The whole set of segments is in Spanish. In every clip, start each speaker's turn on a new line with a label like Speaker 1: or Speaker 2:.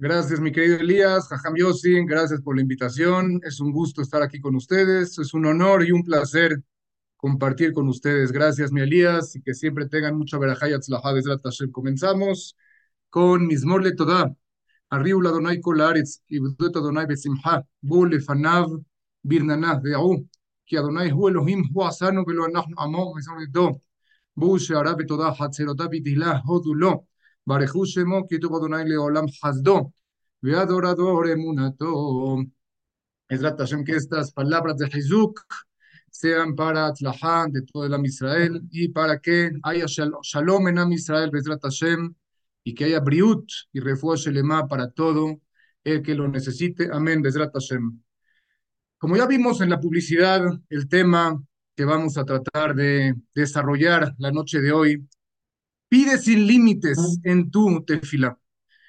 Speaker 1: Gracias, mi querido Elías, Jajam Yossi, gracias por la invitación. Es un gusto estar aquí con ustedes. Es un honor y un placer compartir con ustedes. Gracias, mi Elías, y que siempre tengan mucha verajá y atzlajá Comenzamos con Mismor Le Todá. Arriba la Donai Kolaritz, Ibdut Adonai Besimha, Bo Lefanav, Birnanah, Deau, que Adonai Hu Elohim, Hu Asano, Velo Anahnu Amo, Mesor Bo Sheara Betodá, Hatzerotav, Bitilah, Hodulo. Barejú Shemo, Kito Kodonai Leolam Hasdo, Veadorador Emunato. Es la que estas palabras de Hezuk sean para Atlahán de todo el Am Israel y para que haya shalom en Am Israel, Bezrat Hashem, y que haya briut y refugio lema para todo el que lo necesite. Amén, Bezrat Hashem. Como ya vimos en la publicidad, el tema que vamos a tratar de desarrollar la noche de hoy pide sin límites en tu tefila.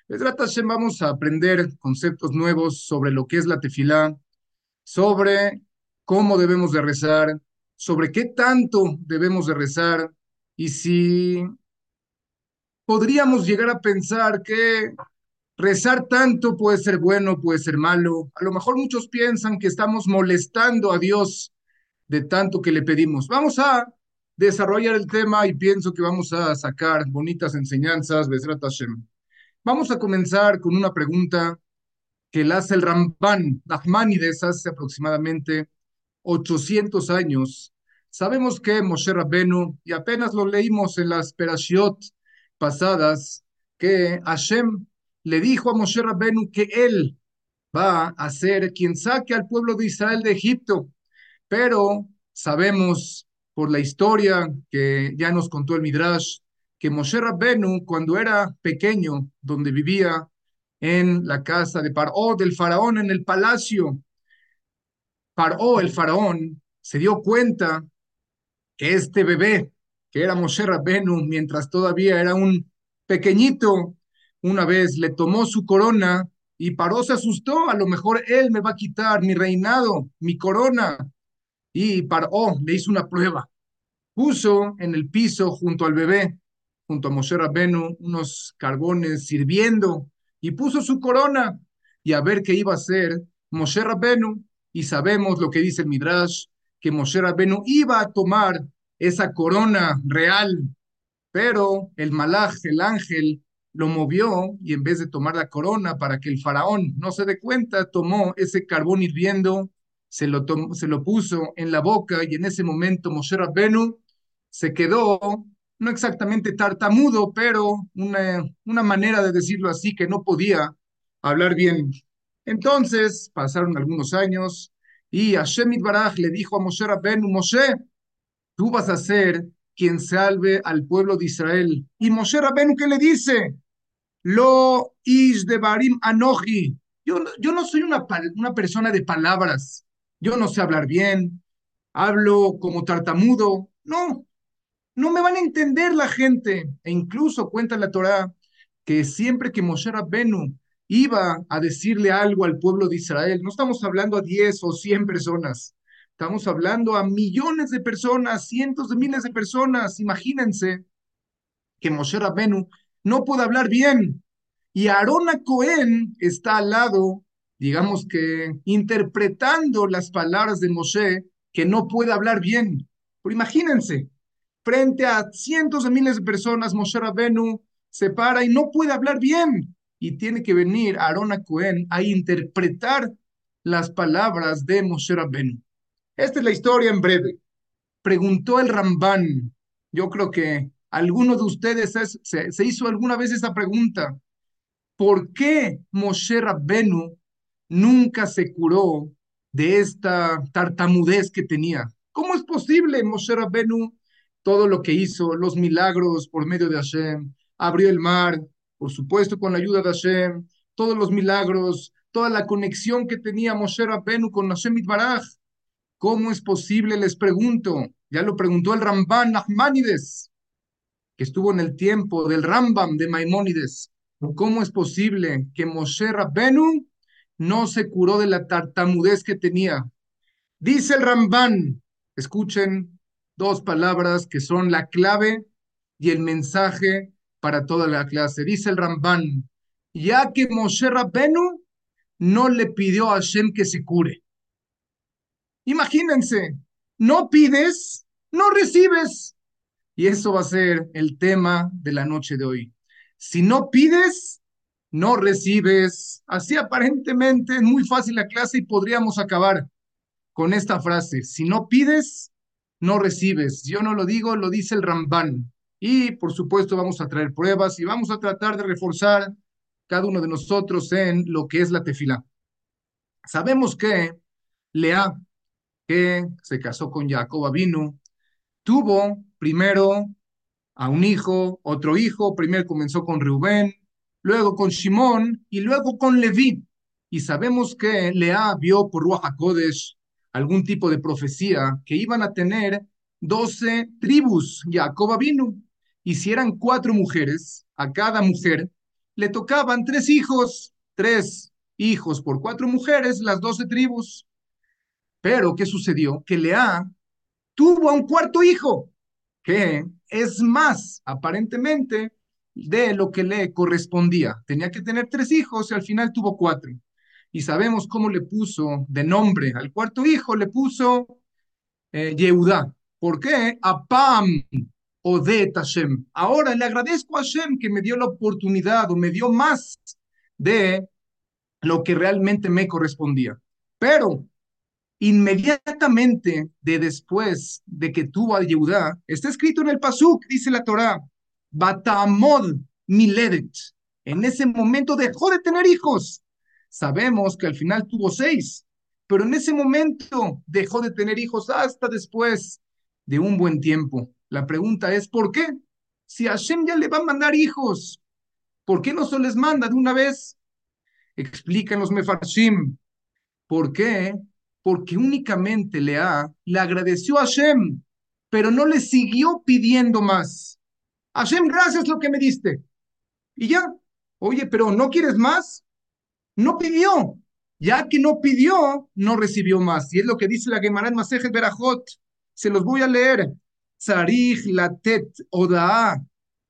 Speaker 1: Bezrat Hashem, vamos a aprender conceptos nuevos sobre lo que es la tefila, sobre cómo debemos de rezar, sobre qué tanto debemos de rezar y si podríamos llegar a pensar que rezar tanto puede ser bueno, puede ser malo. A lo mejor muchos piensan que estamos molestando a Dios de tanto que le pedimos. Vamos a desarrollar el tema y pienso que vamos a sacar bonitas enseñanzas, Besrat Hashem. Vamos a comenzar con una pregunta que la hace el Ramban Nachmanides hace aproximadamente 800 años. Sabemos que Moshe Rabbenu, y apenas lo leímos en las Perashiot pasadas, que Hashem le dijo a Moshe Rabbenu que él va a ser quien saque al pueblo de Israel de Egipto. Pero sabemos por la historia que ya nos contó el Midrash, que Moshe Rabbenu, cuando era pequeño, donde vivía en la casa de Paró, del faraón, en el palacio, Paró, el faraón, se dio cuenta que este bebé, que era Moshe Rabbenu, mientras todavía era un pequeñito, una vez le tomó su corona y Paró se asustó, a lo mejor él me va a quitar mi reinado, mi corona. Y Paró le hizo una prueba. Puso en el piso junto al bebé, junto a Moshe Rabbenu, unos carbones sirviendo y puso su corona y a ver qué iba a hacer Moshe Rabbenu y sabemos lo que dice el Midrash, que Moshe Rabenu iba a tomar esa corona real, pero el malaj, el ángel, lo movió y en vez de tomar la corona para que el faraón no se dé cuenta, tomó ese carbón hirviendo, se lo, se lo puso en la boca y en ese momento Moshe Rabenu se quedó, no exactamente tartamudo, pero una, una manera de decirlo así, que no podía hablar bien entonces pasaron algunos años y Hashem Baraj le dijo a Moshe Rabbeinu, Moshe, tú vas a ser quien salve al pueblo de Israel. Y Moshe Rabbeinu, ¿qué le dice? Lo is de Barim Anoji. Yo, yo no soy una, una persona de palabras. Yo no sé hablar bien. Hablo como tartamudo. No, no me van a entender la gente. E incluso cuenta la Torah que siempre que Moshe Rabbeinu iba a decirle algo al pueblo de Israel. No estamos hablando a 10 o 100 personas, estamos hablando a millones de personas, cientos de miles de personas. Imagínense que Moshe Rabbenu no puede hablar bien y Aarona Cohen está al lado, digamos que interpretando las palabras de Moshe, que no puede hablar bien. Pero imagínense, frente a cientos de miles de personas, Moshe Rabbenu se para y no puede hablar bien y tiene que venir Aarón a Cohen a interpretar las palabras de Moshe Rabbeinu. Esta es la historia en breve. Preguntó el Ramban, yo creo que alguno de ustedes se, se, hizo alguna vez esa pregunta, ¿por qué Moshe Rabbeinu nunca se curó de esta tartamudez que tenía? ¿Cómo es posible Moshe Rabbeinu todo lo que hizo, los milagros por medio de Hashem, abrió el mar, por supuesto con la ayuda de Hashem, todos los milagros, toda la conexión que tenía Moshe Rabbenu con Hashem Itbaraj. ¿Cómo es posible? Les pregunto. Ya lo preguntó el Ramban Nachmanides, que estuvo en el tiempo del Rambam de Maimónides. ¿Cómo es posible que Moshe Rabbenu no se curó de la tartamudez que tenía? Dice el Ramban, escuchen dos palabras que son la clave y el mensaje para toda la clase. Dice el Ramban, ya que Moshe Rabbenu no le pidió a Hashem que se cure. Imagínense, no pides, no recibes. Y eso va a ser el tema de la noche de hoy. Si no pides, no recibes. Así aparentemente es muy fácil la clase y podríamos acabar con esta frase. Si no pides, no recibes. Yo no lo digo, lo dice el Ramban. Y por supuesto vamos a traer pruebas y vamos a tratar de reforzar cada uno de nosotros en lo que es la tefila. Sabemos que Lea, que se casó con Jacob vino, tuvo primero a un hijo, otro hijo, primero comenzó con Rubén, luego con Shimón y luego con Leví. Y sabemos que Lea vio por Ruach algún tipo de profecía que iban a tener doce tribus, Jacob vino. Y si eran cuatro mujeres, a cada mujer le tocaban tres hijos, tres hijos por cuatro mujeres, las doce tribus. Pero, ¿qué sucedió? Que Lea tuvo a un cuarto hijo, que es más, aparentemente, de lo que le correspondía. Tenía que tener tres hijos y al final tuvo cuatro. Y sabemos cómo le puso de nombre al cuarto hijo, le puso eh, Yehudá. ¿Por qué? Apam Odet Hashem. Ahora le agradezco a Hashem que me dio la oportunidad o me dio más de lo que realmente me correspondía. Pero inmediatamente de después de que tuvo a Yehudá, está escrito en el Pasuk, dice la Torah, Batamod Miledet. En ese momento dejó de tener hijos. Sabemos que al final tuvo seis, pero en ese momento dejó de tener hijos hasta después de un buen tiempo. La pregunta es, ¿por qué? Si Hashem ya le va a mandar hijos, ¿por qué no se les manda de una vez? Explican los Mefarshim. ¿Por qué? Porque únicamente Lea le agradeció a Hashem, pero no le siguió pidiendo más. Hashem, gracias lo que me diste. Y ya, oye, pero ¿no quieres más? No pidió. Ya que no pidió, no recibió más. Y es lo que dice la Gemara en Masejet Berajot. Se los voy a leer. Tzarich latet odaa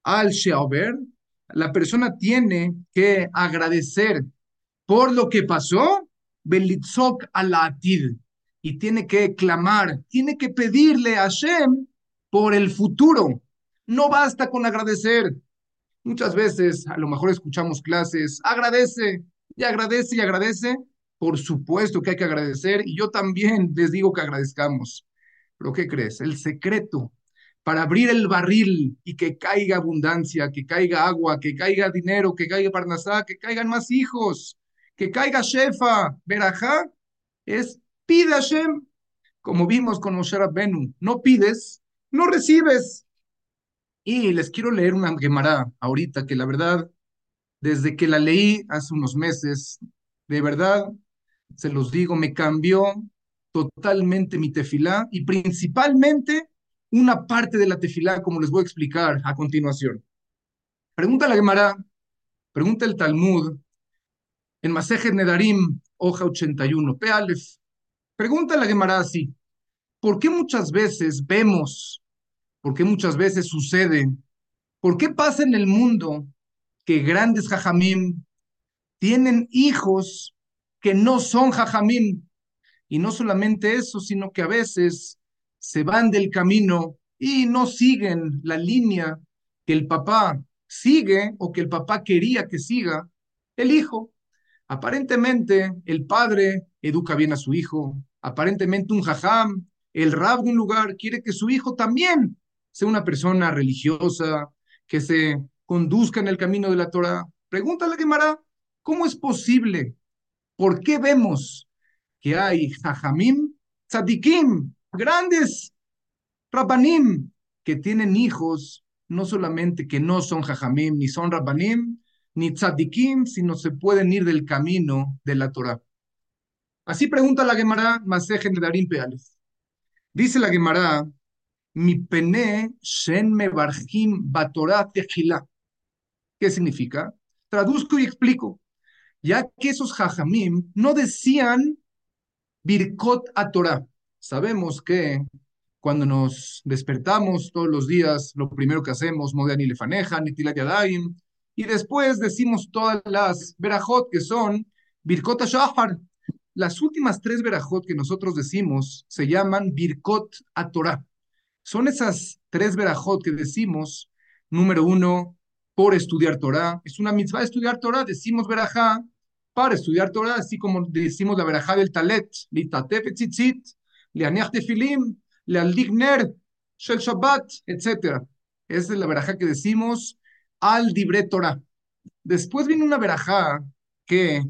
Speaker 1: al sheober. La persona tiene que agradecer por lo que pasó, belitzok al atid. Y tiene que clamar, tiene que pedirle a Hashem por el futuro. No basta con agradecer. Muchas veces, a lo mejor escuchamos clases, agradece, y agradece y agradece. Por supuesto que hay que agradecer y yo también les digo que agradezcamos. Pero ¿qué crees? El secreto para abrir el barril y que caiga abundancia, que caiga agua, que caiga dinero, que caiga Parnasá, que caigan más hijos, que caiga Shefa, Berajá, es pide Hashem, como vimos con Moshe Rabbenu, no pides, no recibes. Y les quiero leer una Gemara ahorita que la verdad, desde que la leí hace unos meses, de verdad, se los digo, me cambió totalmente mi tefilá y principalmente una parte de la tefilá, como les voy a explicar a continuación. Pregunta la Gemara, pregunta el Talmud, en Masejet Nedarim, hoja 81, Pealef. Pregunta la Gemara así, ¿por qué muchas veces vemos, por qué muchas veces sucede, por qué pasa en el mundo que grandes jajamim tienen hijos que no son jajamim? Y no solamente eso, sino que a veces se van del camino y no siguen la línea que el papá sigue o que el papá quería que siga el hijo. Aparentemente el padre educa bien a su hijo, aparentemente un jajam, el rab de un lugar quiere que su hijo también sea una persona religiosa, que se conduzca en el camino de la Torah. Pregúntale a Gemara, ¿cómo es posible? ¿Por qué vemos que hay jajamim, tzadikim, grandes Rabbanim que tienen hijos, no solamente que no son Jajamim, ni son Rabbanim, ni Tzadikim, sino se pueden ir del camino de la Torah. Así pregunta la Gemara Masejen de Darim Peales. Dice la Gemara, mi pene shen me barjim batorah tejila. ¿Qué significa? Traduzco y explico. Ya que esos jajamim no decían birkot a Torah. Sabemos que cuando nos despertamos todos los días, lo primero que hacemos, Modean y Lefaneja, Nitilat Yadayim, y después decimos todas las verajot que son Birkot Shahar. Las últimas tres verajot que nosotros decimos se llaman Birkot a Torah. Son esas tres verajot que decimos, número uno, por estudiar Torah. Es una mitzvah estudiar Torah, decimos verajá para estudiar Torah, así como decimos la verajá del Talet, litatef etzitzit, leaniach tefilim, lealdigner, shel Shabbat, etc. Esa es la verajá que decimos al dibre Torah. Después viene una verajá que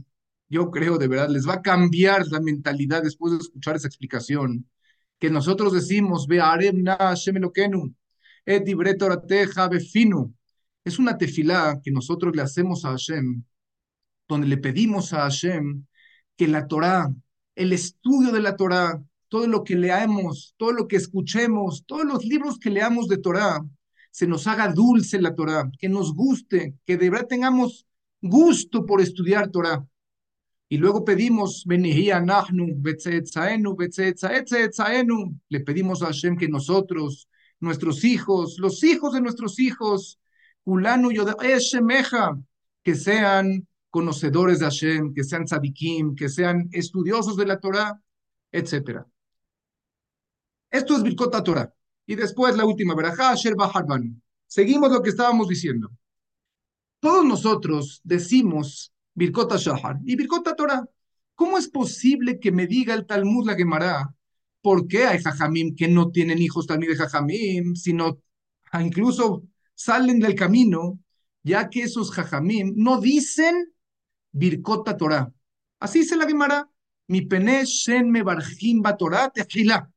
Speaker 1: yo creo de verdad les va a cambiar la mentalidad después de escuchar esa explicación, que nosotros decimos. Es una tefilá que nosotros le hacemos a Hashem, donde le pedimos a Hashem que la Torah, el estudio de la Torah, todo lo que leamos, todo lo que escuchemos, todos los libros que leamos de Torah, se nos haga dulce la Torah, que nos guste, que de verdad tengamos gusto por estudiar Torah. Y luego pedimos, le pedimos a Hashem que nosotros, nuestros hijos, los hijos de nuestros hijos, que sean conocedores de Hashem, que sean tzadikim, que sean estudiosos de la Torah, etc. Esto es Birkot Torah. Y después la última Baharban. Seguimos lo que estábamos diciendo. Todos nosotros decimos Birkot Shahar y Birkot Torah. ¿Cómo es posible que me diga el Talmud la Gemara por qué hay jajamim que no tienen hijos también de jajamim, sino incluso salen del camino, ya que esos jajamim no dicen Birkota Torah. Así dice la Gemara, mi pene shen me barjim Torah tefila.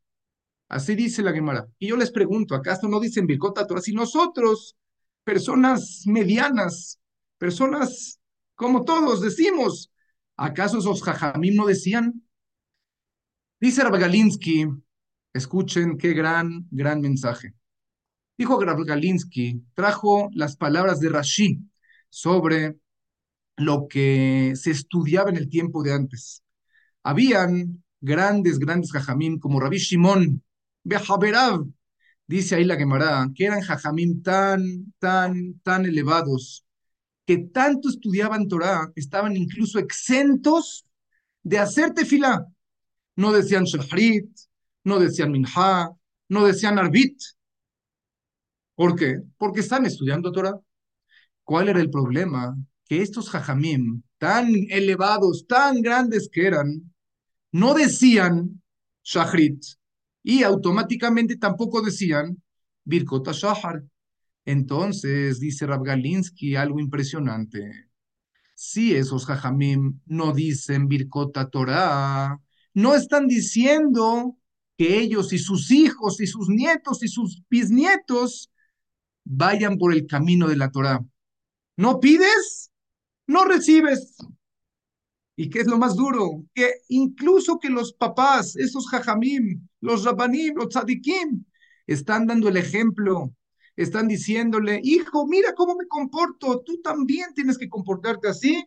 Speaker 1: Así dice la Gemara. Y yo les pregunto, ¿acaso no dicen Birkota Torah? Si nosotros, personas medianas, personas como todos, decimos, ¿acaso esos jajamim no decían? Dice Rabagalinsky, escuchen qué gran, gran mensaje. Dijo Galinsky, trajo las palabras de Rashi sobre lo que se estudiaba en el tiempo de antes. Habían grandes, grandes jajamim como Rabbi Shimon, Behaberav, dice ahí la Gemara, que eran jajamim tan, tan, tan elevados, que tanto estudiaban Torah, estaban incluso exentos de hacer tefilá. No decían shahrit, no decían minha, no decían arbit, ¿Por qué? Porque están estudiando Torah. ¿Cuál era el problema? Que estos jajamim, tan elevados, tan grandes que eran, no decían shahrit y automáticamente tampoco decían Birkot Shahar. Entonces, dice Rab Galinsky algo impresionante. Si esos jajamim no dicen Birkota Torah, no están diciendo que ellos y sus hijos y sus nietos y sus bisnietos vayan por el camino de la Torah. No pides, no recibes. ¿Y qué es lo más duro? Que incluso que los papás, esos jajamim, los rabanim, los tzadikim, están dando el ejemplo, están diciéndole, hijo, mira cómo me comporto, tú también tienes que comportarte así.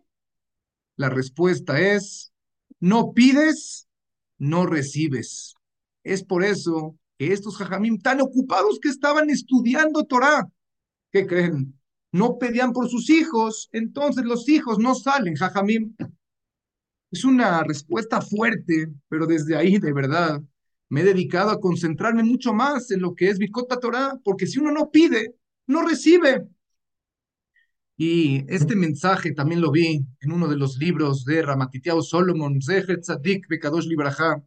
Speaker 1: La respuesta es, no pides, no recibes. Es por eso que estos jajamim tan ocupados que estaban estudiando Torah, ¿qué creen? No pedían por sus hijos, entonces los hijos no salen, jajamim. Es una respuesta fuerte, pero desde ahí de verdad me he dedicado a concentrarme mucho más en lo que es Bicota Torah, porque si uno no pide, no recibe. Y este mensaje también lo vi en uno de los libros de Ramatitiao Solomon, Zehet Tzadik Bekadosh Libraja.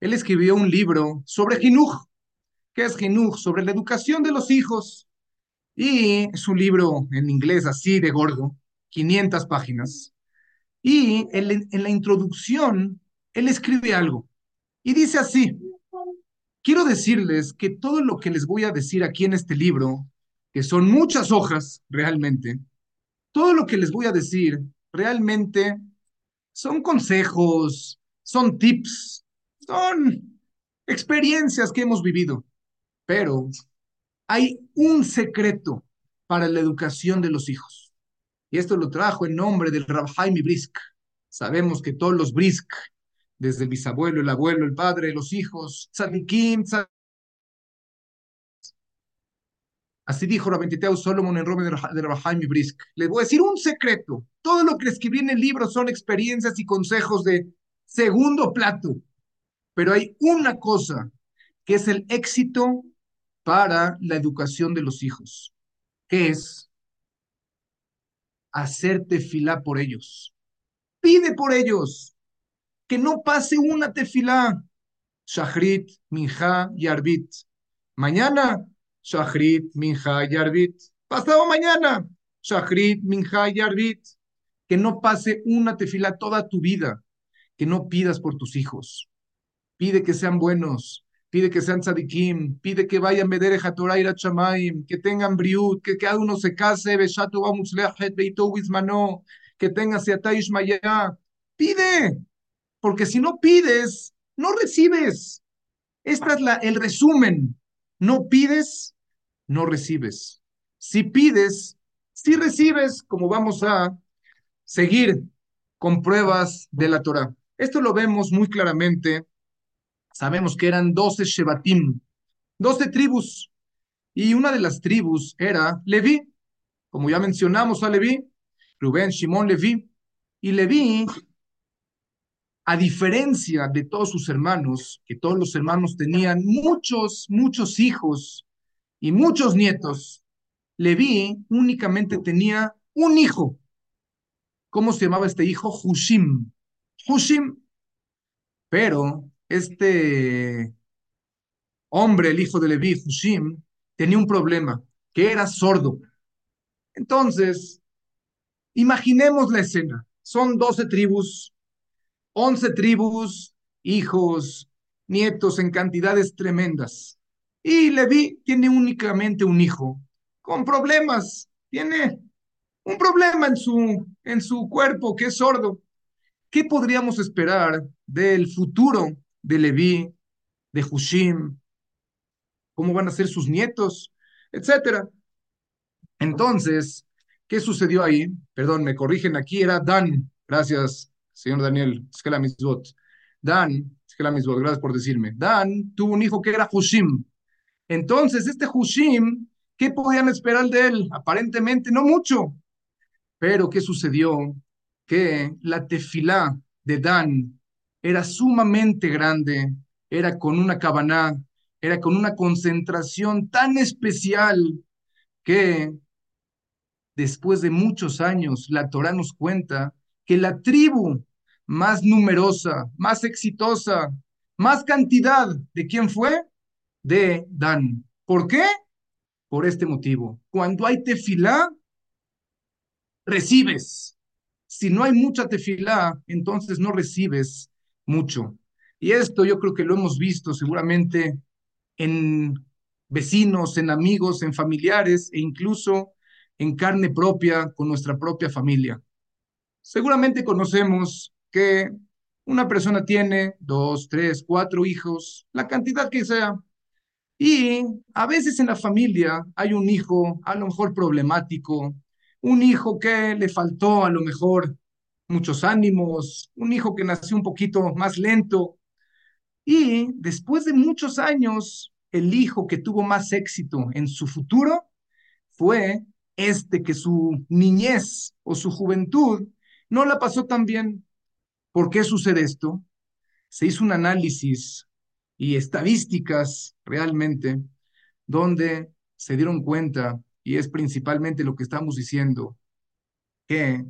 Speaker 1: Él escribió un libro sobre Jinuj. ¿Qué es Jinuj? Sobre la educación de los hijos. Y es un libro en inglés así de gordo, 500 páginas. Y en la introducción, él escribe algo. Y dice así, quiero decirles que todo lo que les voy a decir aquí en este libro, que son muchas hojas realmente, todo lo que les voy a decir realmente son consejos, son tips, son experiencias que hemos vivido, pero hay un secreto para la educación de los hijos. Y esto lo trajo en nombre del Rab Jaime Brisk. Sabemos que todos los Brisk, desde el bisabuelo, el abuelo, el padre, los hijos, tzadikim, Así dijo Rabentiteo Solomon en Rome de Rahaim y Brisk. Les voy a decir un secreto. Todo lo que escribí en el libro son experiencias y consejos de segundo plato. Pero hay una cosa que es el éxito para la educación de los hijos, que es hacerte tefilá por ellos. Pide por ellos que no pase una tefilá. Shahrit, Minja y Arbit. Mañana, Shahrit, Minja y Arbit. Pasado mañana, Shahrit, Minja y Arbit. Que no pase una tefilá toda tu vida. Que no pidas por tus hijos. Pide que sean buenos, pide que sean tzadikim, pide que vayan Medere Torah a Chamaim, que tengan briut, que cada uno se case, Beshatu Beito Wismano, que tenga Seataish Maya. Pide, porque si no pides, no recibes. Este es el resumen. No pides, no recibes. Si pides, si recibes, como vamos a seguir con pruebas de la Torah. Esto lo vemos muy claramente Sabemos que eran doce Shebatim, doce tribus, y una de las tribus era Leví, como ya mencionamos a Leví, Rubén, Shimón, Leví, y Leví, a diferencia de todos sus hermanos, que todos los hermanos tenían muchos, muchos hijos y muchos nietos, Leví únicamente tenía un hijo. ¿Cómo se llamaba este hijo? Hushim. Hushim. Pero este hombre, el hijo de Leví, Hushim, tenía un problema, que era sordo. Entonces, imaginemos la escena. Son 12 tribus, 11 tribus, hijos, nietos en cantidades tremendas. Y Leví tiene únicamente un hijo, con problemas. Tiene un problema en su, en su cuerpo, que es sordo. ¿Qué podríamos esperar del futuro de Leví, de Hushim, cómo van a ser sus nietos, etcétera. Entonces, ¿qué sucedió ahí? Perdón, me corrigen aquí, era Dan. Gracias, señor Daniel. Dan, gracias por decirme. Dan tuvo un hijo que era Hushim. Entonces, este Hushim, ¿qué podían esperar de él? Aparentemente no mucho. Pero, ¿qué sucedió? Que la tefilá de Dan era sumamente grande, era con una cabaná, era con una concentración tan especial que después de muchos años la Torah nos cuenta que la tribu más numerosa, más exitosa, más cantidad, ¿de quién fue? De Dan. ¿Por qué? Por este motivo. Cuando hay tefilá, recibes. Si no hay mucha tefilá, entonces no recibes mucho. Y esto yo creo que lo hemos visto seguramente en vecinos, en amigos, en familiares e incluso en carne propia con nuestra propia familia. Seguramente conocemos que una persona tiene dos, tres, cuatro hijos, la cantidad que sea, y a veces en la familia hay un hijo a lo mejor problemático, un hijo que le faltó a lo mejor muchos ánimos, un hijo que nació un poquito más lento. Y después de muchos años, el hijo que tuvo más éxito en su futuro fue este que su niñez o su juventud no la pasó tan bien. ¿Por qué sucede esto? Se hizo un análisis y estadísticas realmente donde se dieron cuenta, y es principalmente lo que estamos diciendo, que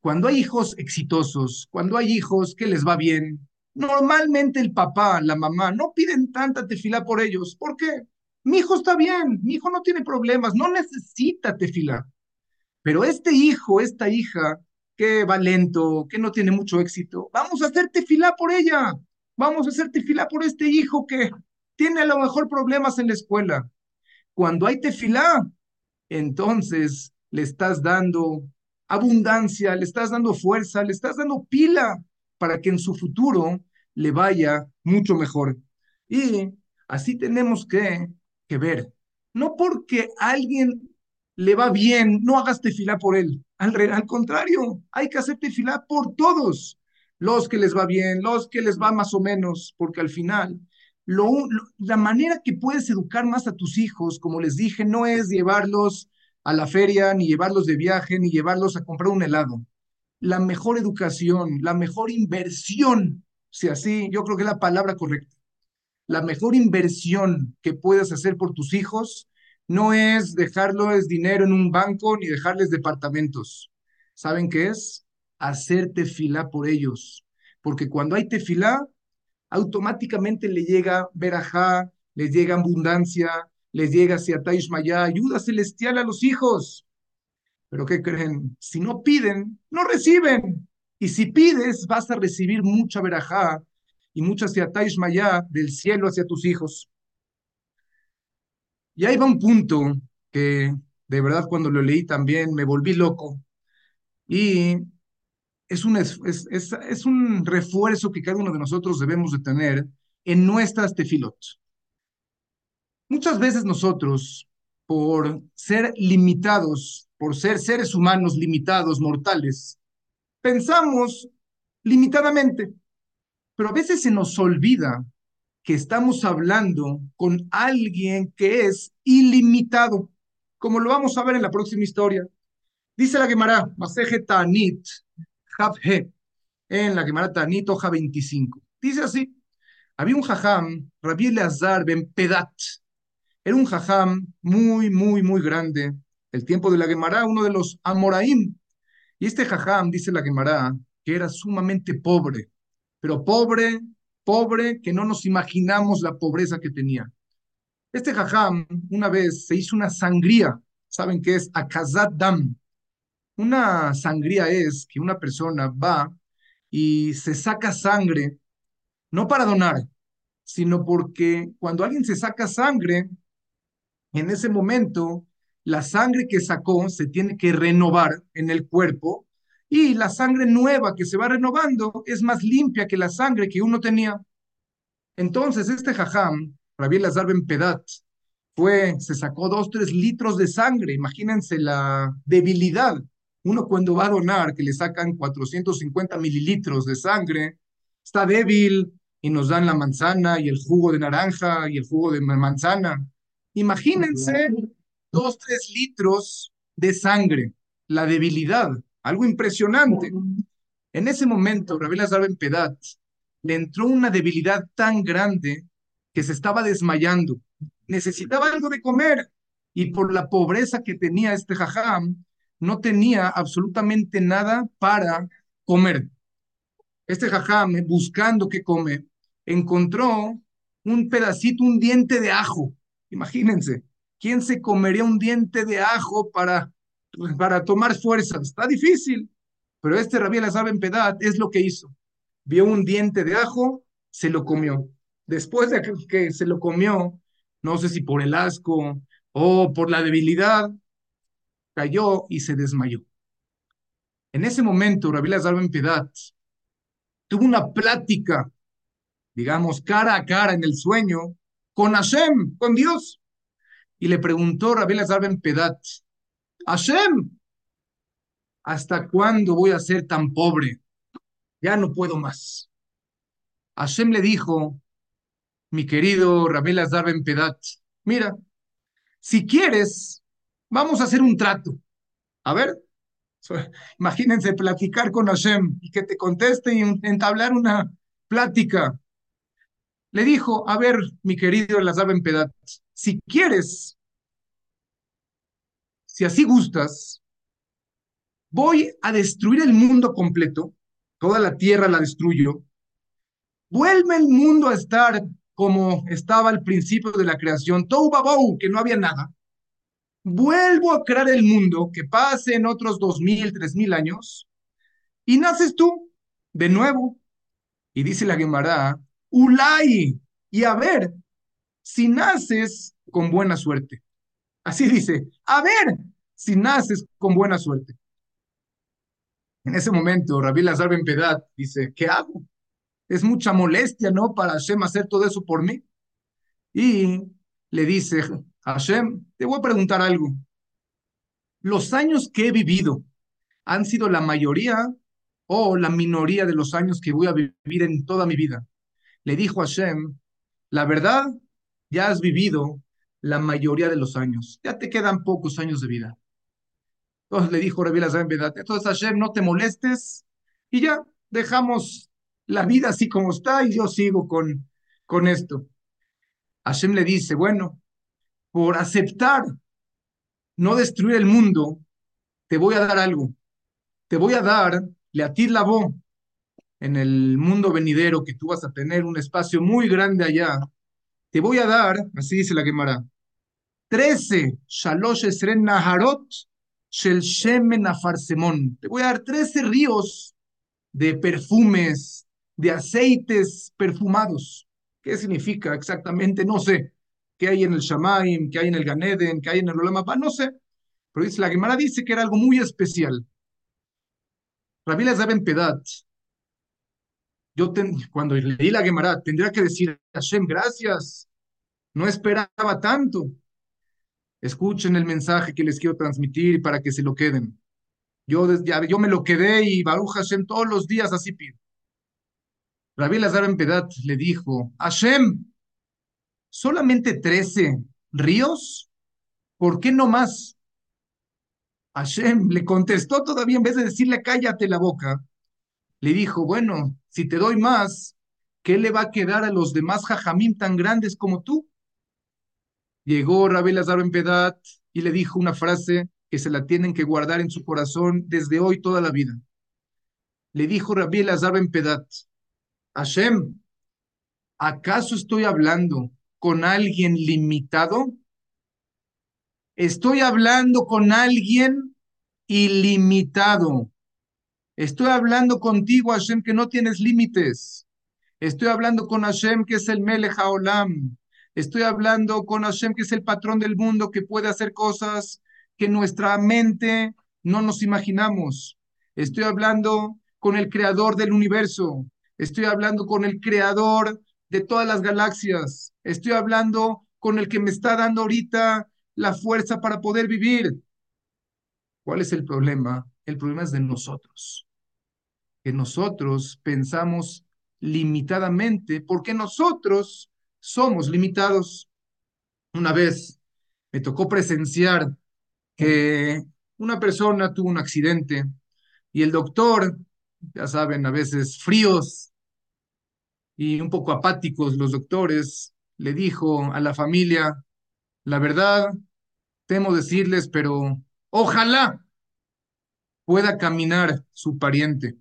Speaker 1: cuando hay hijos exitosos, cuando hay hijos que les va bien, normalmente el papá, la mamá, no piden tanta tefila por ellos. ¿Por qué? Mi hijo está bien, mi hijo no tiene problemas, no necesita tefila. Pero este hijo, esta hija, que va lento, que no tiene mucho éxito, vamos a hacer tefila por ella. Vamos a hacer tefila por este hijo que tiene a lo mejor problemas en la escuela. Cuando hay tefila, entonces le estás dando abundancia, le estás dando fuerza, le estás dando pila para que en su futuro le vaya mucho mejor. Y así tenemos que, que ver. No porque alguien le va bien, no hagas tefilá por él. Al, contrario, hay que hacer tefilá por todos. Los que les va bien, los que les va más o menos, porque al final lo, la manera que puedes educar más a tus hijos, como les dije, no es llevarlos a la feria, ni llevarlos de viaje, ni llevarlos a comprar un helado. La mejor educación, la mejor inversión, si así, yo creo que es la palabra correcta. La mejor inversión que puedas hacer por tus hijos no es dejarles dinero en un banco ni dejarles departamentos. ¿Saben qué es? Hacer tefilá por ellos. Porque cuando hay tefilá, automáticamente le llega verajá, les llega abundancia, les llega Siataish Maya, ayuda celestial a los hijos. Pero ¿qué creen? Si no piden, no reciben. Y si pides, vas a recibir mucha verajá y mucha Siataish Maya del cielo hacia tus hijos. Y ahí va un punto que de verdad cuando lo leí también me volví loco. Y es un, es, es, un refuerzo que cada uno de nosotros debemos de tener en nuestras tefilot. Muchas veces nosotros, por ser limitados, por ser seres humanos limitados, mortales, pensamos limitadamente, pero a veces se nos olvida que estamos hablando con alguien que es ilimitado, como lo vamos a ver en la próxima historia. Dice la Gemara, Maseje Tanit, He, en la Gemara Tanit, hoja 25. Dice así, había un jajam, Rabbi Eleazar ben Pedat, era un jajam muy, muy, muy grande, el tiempo de la Gemara, uno de los Amoraim. Y este jajam, dice la Gemara, que era sumamente pobre, pero pobre pobre que no nos imaginamos la pobreza que tenía. Este jajam una vez se hizo una sangría, ¿saben qué es? Akazat Dam. Una sangría es que una persona va y se saca sangre, no para donar, sino porque cuando alguien se saca sangre, en ese momento la sangre que sacó se tiene que renovar en el cuerpo y la sangre nueva que se va renovando es más limpia que la sangre que uno tenía. Entonces, este jajam, Rabbi Lazar Ben Pedat, fue, se sacó dos, tres litros de sangre. Imagínense la debilidad. Uno cuando va a donar, que le sacan 450 mililitros de sangre, está débil y nos dan la manzana y el jugo de naranja y el jugo de manzana. Imagínense dos, tres litros de sangre, la debilidad algo impresionante. En ese momento, Rabbi Lazar Ben Pedat le entró una debilidad tan grande que se estaba desmayando. Necesitaba algo de comer y por la pobreza que tenía este jajam, no tenía absolutamente nada para comer. Este jajam, buscando qué comer, encontró un pedacito, un diente de ajo. Imagínense, ¿quién se comería un diente de ajo para para tomar fuerzas. Está difícil, pero este Rabí Elazar en Pedad es lo que hizo. Vio un diente de ajo, se lo comió. Después de que se lo comió, no sé si por el asco o por la debilidad, cayó y se desmayó. En ese momento, Rabí Elazar en Pedad tuvo una plática, digamos, cara a cara en el sueño con Hashem, con Dios. Y le preguntó Rabí Elazar ben Pedat, Hashem, ¿hasta cuándo voy a ser tan pobre? Ya no puedo más. Hashem le dijo, mi querido Rabel Azar Ben Pedat, mira, si quieres, vamos a hacer un trato. A ver, imagínense platicar con Hashem y que te conteste y entablar una plática. Le dijo, a ver, mi querido Lazar Ben Pedat, si quieres, si así gustas, voy a destruir el mundo completo, toda la tierra la destruyo, vuelve el mundo a estar como estaba al principio de la creación, Toubabou, que no había nada, vuelvo a crear el mundo, que pase en otros dos mil, tres mil años, y naces tú de nuevo. Y dice la Gemara, Ulay, y a ver, si naces con buena suerte. Así dice, a ver si naces con buena suerte. En ese momento, Rabí Lazar Ben Pedat dice, ¿qué hago? Es mucha molestia, ¿no? Para Hashem hacer todo eso por mí. Y le dice, Hashem, te voy a preguntar algo. ¿Los años que he vivido han sido la mayoría o la minoría de los años que voy a vivir en toda mi vida? Le dijo Hashem, la verdad, ya has vivido la mayoría de los años, ya te quedan pocos años de vida. Entonces le dijo Rabbi Lazar entonces Hashem, no te molestes y ya dejamos la vida así como está y yo sigo con, con esto. Hashem le dice, bueno, por aceptar no destruir el mundo, te voy a dar algo. Te voy a dar, le atir la voz en el mundo venidero que tú vas a tener un espacio muy grande allá. Te voy a dar, así dice la Gemara, 13 Shalosh Esren Naharot Shel Shemen Afarsemon. Te voy a dar 13 ríos de perfumes, de aceites perfumados. ¿Qué significa exactamente? No sé. ¿Qué hay en el Shamaim? ¿Qué hay en el Ganeden? ¿Qué hay en el Olamapa? No sé. Pero dice, la Gemara dice que era algo muy especial. Rabbi en Pedat, yo cuando leí la Gemara, tendría que decir, Hashem, gracias. No esperaba tanto. Escuchen el mensaje que les quiero transmitir para que se lo queden. Yo, yo me lo quedé y Baruch Hashem todos los días así pido. Rabbi Lazar en Pedat le dijo, Hashem, solamente 13 ríos, ¿por qué no más? Hashem le contestó todavía en vez de decirle cállate la boca, le dijo, bueno, si te doy más, ¿qué le va a quedar a los demás jajamim tan grandes como tú? Llegó Rabbi Lazar en y le dijo una frase que se la tienen que guardar en su corazón desde hoy toda la vida. Le dijo Rabbi Lazar en Pedat, Hashem, ¿acaso estoy hablando con alguien limitado? Estoy hablando con alguien ilimitado. Estoy hablando contigo, Hashem, que no tienes límites. Estoy hablando con Hashem, que es el Melech Haolam. Estoy hablando con Hashem, que es el patrón del mundo, que puede hacer cosas que nuestra mente no nos imaginamos. Estoy hablando con el creador del universo. Estoy hablando con el creador de todas las galaxias. Estoy hablando con el que me está dando ahorita la fuerza para poder vivir. ¿Cuál es el problema? El problema es de nosotros. Que nosotros pensamos limitadamente porque nosotros somos limitados. Una vez me tocó presenciar que una persona tuvo un accidente y el doctor, ya saben, a veces fríos y un poco apáticos los doctores, le dijo a la familia, la verdad, temo decirles, pero ojalá pueda caminar su pariente.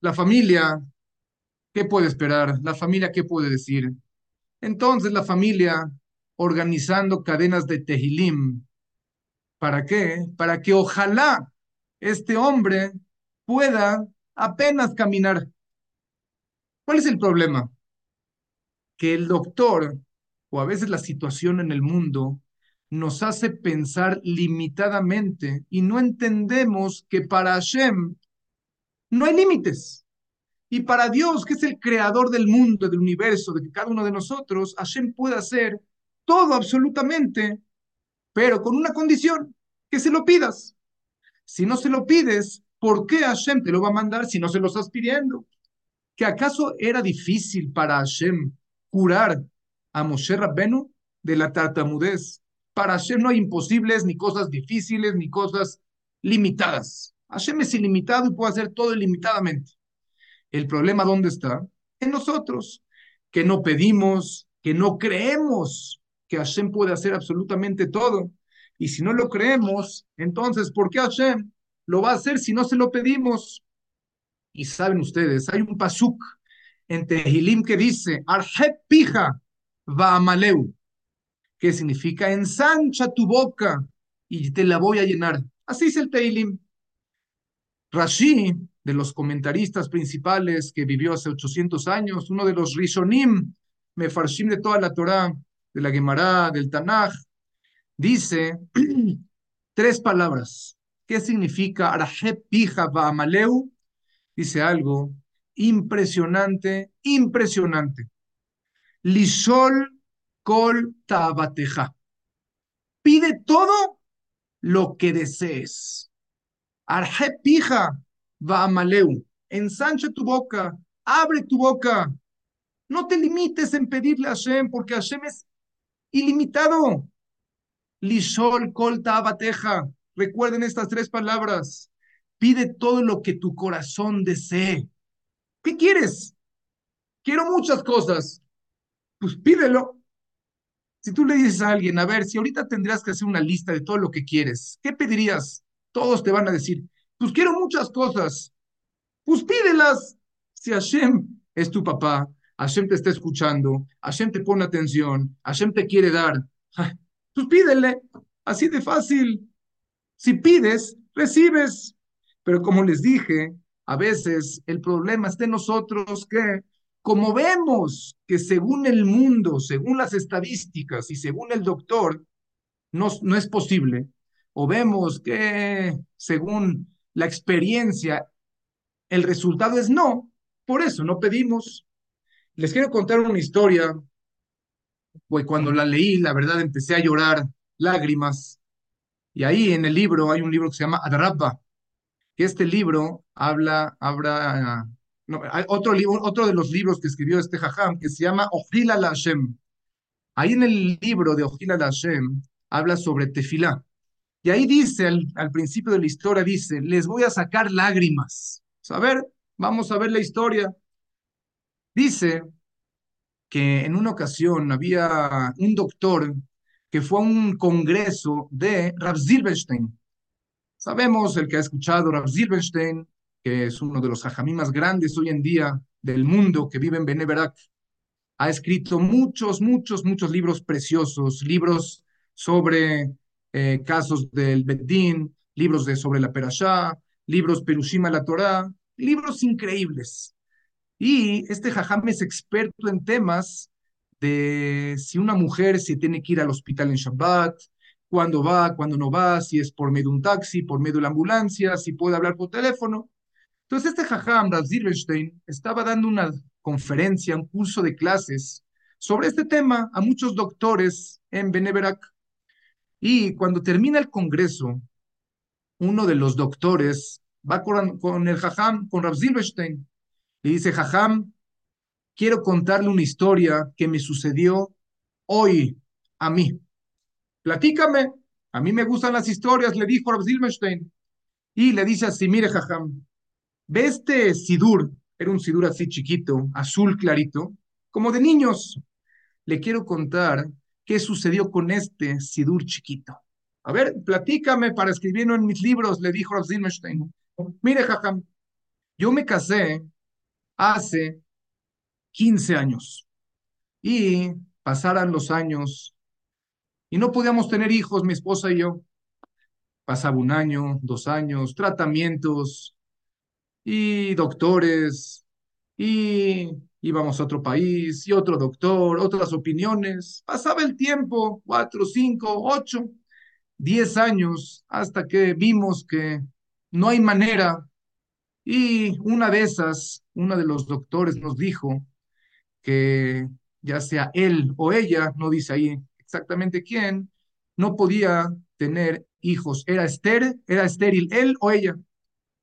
Speaker 1: La familia, ¿qué puede esperar? La familia, ¿qué puede decir? Entonces la familia, organizando cadenas de tejilim, ¿para qué? Para que ojalá este hombre pueda apenas caminar. ¿Cuál es el problema? Que el doctor, o a veces la situación en el mundo, nos hace pensar limitadamente y no entendemos que para Hashem no hay límites. Y para Dios, que es el creador del mundo, del universo, de cada uno de nosotros, Hashem puede hacer todo absolutamente, pero con una condición, que se lo pidas. Si no se lo pides, ¿por qué Hashem te lo va a mandar si no se lo estás pidiendo? ¿Que acaso era difícil para Hashem curar a Moshe Rabbenu de la tartamudez? Para Hashem no hay imposibles, ni cosas difíciles, ni cosas limitadas. Hashem es ilimitado y puede hacer todo ilimitadamente. El problema, ¿dónde está? En nosotros, que no pedimos, que no creemos que Hashem puede hacer absolutamente todo. Y si no lo creemos, entonces, ¿por qué Hashem lo va a hacer si no se lo pedimos? Y saben ustedes, hay un pasuk en Tehilim que dice, Arjep pija va amaleu que significa ensancha tu boca y te la voy a llenar. Así es el Teilim. Rashi, de los comentaristas principales que vivió hace 800 años, uno de los Rishonim, Mefarshim de toda la Torah, de la Gemara, del Tanaj, dice tres palabras. ¿Qué significa Arahep Pija Amaleu? Dice algo impresionante, impresionante. Lishol Kol Tabateja. Pide todo lo que desees. Arje pija va amaleu. Ensancha tu boca, abre tu boca. No te limites en pedirle a Hashem, porque Hashem es ilimitado. Lishol kol abateja. Recuerden estas tres palabras. Pide todo lo que tu corazón desee. ¿Qué quieres? Quiero muchas cosas. Pues pídelo. Si tú le dices a alguien, a ver, si ahorita tendrías que hacer una lista de todo lo que quieres, ¿qué pedirías? Todos te van a decir, pues quiero muchas cosas. Pues pídelas. Si Hashem es tu papá, Hashem te está escuchando, Hashem te pone atención, Hashem te quiere dar, pues pídele. Así de fácil. Si pides, recibes. Pero como les dije, a veces el problema está en nosotros que, como vemos que según el mundo, según las estadísticas y según el doctor, no, no es posible, o vemos que según la experiencia, el resultado es no, por eso no pedimos. Les quiero contar una historia, pues cuando la leí, la verdad empecé a llorar lágrimas, y ahí en el libro hay un libro que se llama Adrapa, que este libro habla, habla, hay otro libro, otro de los libros que escribió este jajam, que se llama Ojila la Hashem. Ahí en el libro de Ojila la Hashem habla sobre tefilá. Y ahí dice, al, principio de la historia, dice, les voy a sacar lágrimas. A ver, vamos a ver la historia. Dice que en una ocasión había un doctor que fue a un congreso de Rav Zilberstein. Sabemos, el que ha escuchado Rav Zilberstein, que es uno de los hajamí más grandes hoy en día del mundo, que vive en Beneverac, ha escrito muchos, muchos, muchos libros preciosos, libros sobre eh, casos del Beddin, libros de, sobre la Perashá, libros Perushima la Torah, libros increíbles. Y este jajam es experto en temas de si una mujer se tiene que ir al hospital en Shabbat, cuándo va, cuándo no va, si es por medio de un taxi, por medio de la ambulancia, si puede hablar por teléfono. Entonces este jajam, Rav Zilberstein, estaba dando una conferencia, un curso de clases sobre este tema a muchos doctores en Beneverac. Y cuando termina el congreso, uno de los doctores va con, con el jajam, con Rav Zilberstein, le dice, Jajam, quiero contarle una historia que me sucedió hoy a mí. Platícame, a mí me gustan las historias, le dijo Rav Zilberstein. Y le dice así, mire, Jajam, ve este sidur, era un sidur así chiquito, azul clarito, como de niños. Le quiero contar qué sucedió con este sidur chiquito. A ver, platícame para escribirlo en mis libros, le dijo Rav Zilberstein. Mire, Jajam, yo me casé hace 15 años y pasaran los años y no podíamos tener hijos, mi esposa y yo. Pasaba un año, dos años, tratamientos y doctores y íbamos a otro país y otro doctor, otras opiniones. Pasaba el tiempo, cuatro, cinco, ocho, diez años, hasta que vimos que no hay manera y una de esas, uno de los doctores nos dijo que ya sea él o ella, no dice ahí exactamente quién, no podía tener hijos. Era estéril, era estéril él o ella.